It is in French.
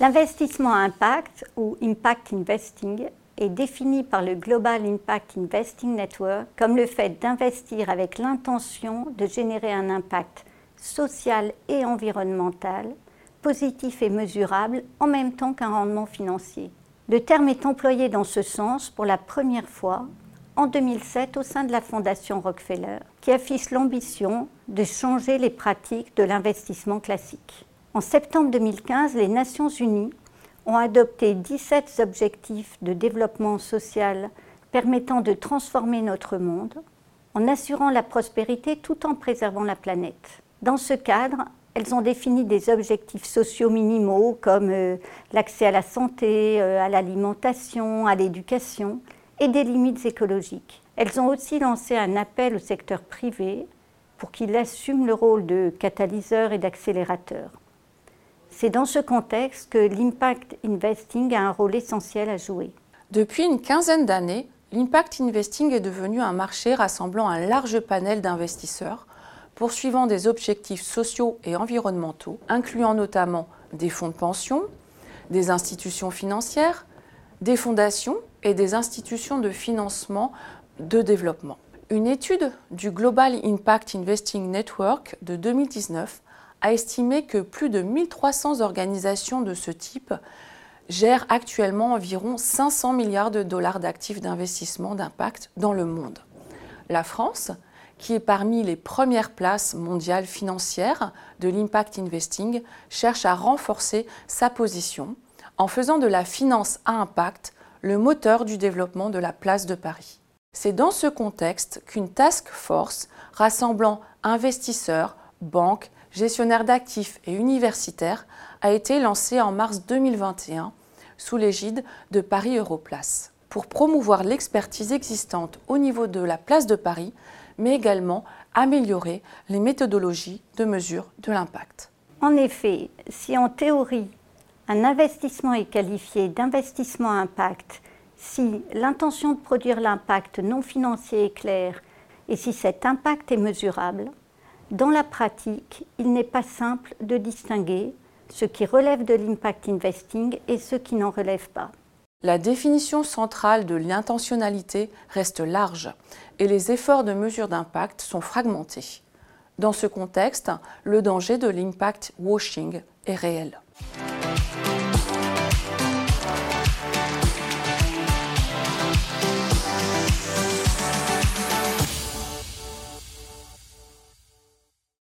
L'investissement impact ou impact investing est défini par le Global Impact Investing Network comme le fait d'investir avec l'intention de générer un impact social et environnemental positif et mesurable en même temps qu'un rendement financier. Le terme est employé dans ce sens pour la première fois en 2007 au sein de la Fondation Rockefeller, qui affiche l'ambition de changer les pratiques de l'investissement classique. En septembre 2015, les Nations Unies ont adopté 17 objectifs de développement social permettant de transformer notre monde en assurant la prospérité tout en préservant la planète. Dans ce cadre, elles ont défini des objectifs sociaux minimaux comme euh, l'accès à la santé, euh, à l'alimentation, à l'éducation et des limites écologiques. Elles ont aussi lancé un appel au secteur privé pour qu'il assume le rôle de catalyseur et d'accélérateur. C'est dans ce contexte que l'impact investing a un rôle essentiel à jouer. Depuis une quinzaine d'années, l'impact investing est devenu un marché rassemblant un large panel d'investisseurs poursuivant des objectifs sociaux et environnementaux, incluant notamment des fonds de pension, des institutions financières, des fondations et des institutions de financement de développement. Une étude du Global Impact Investing Network de 2019 a estimé que plus de 1300 organisations de ce type gèrent actuellement environ 500 milliards de dollars d'actifs d'investissement d'impact dans le monde. La France, qui est parmi les premières places mondiales financières de l'impact investing, cherche à renforcer sa position en faisant de la finance à impact le moteur du développement de la place de Paris. C'est dans ce contexte qu'une task force rassemblant investisseurs, banques, gestionnaire d'actifs et universitaire, a été lancé en mars 2021 sous l'égide de Paris Europlace pour promouvoir l'expertise existante au niveau de la place de Paris, mais également améliorer les méthodologies de mesure de l'impact. En effet, si en théorie un investissement est qualifié d'investissement impact si l'intention de produire l'impact non financier est claire et si cet impact est mesurable, dans la pratique, il n'est pas simple de distinguer ce qui relève de l'impact investing et ce qui n'en relève pas. La définition centrale de l'intentionnalité reste large et les efforts de mesure d'impact sont fragmentés. Dans ce contexte, le danger de l'impact washing est réel.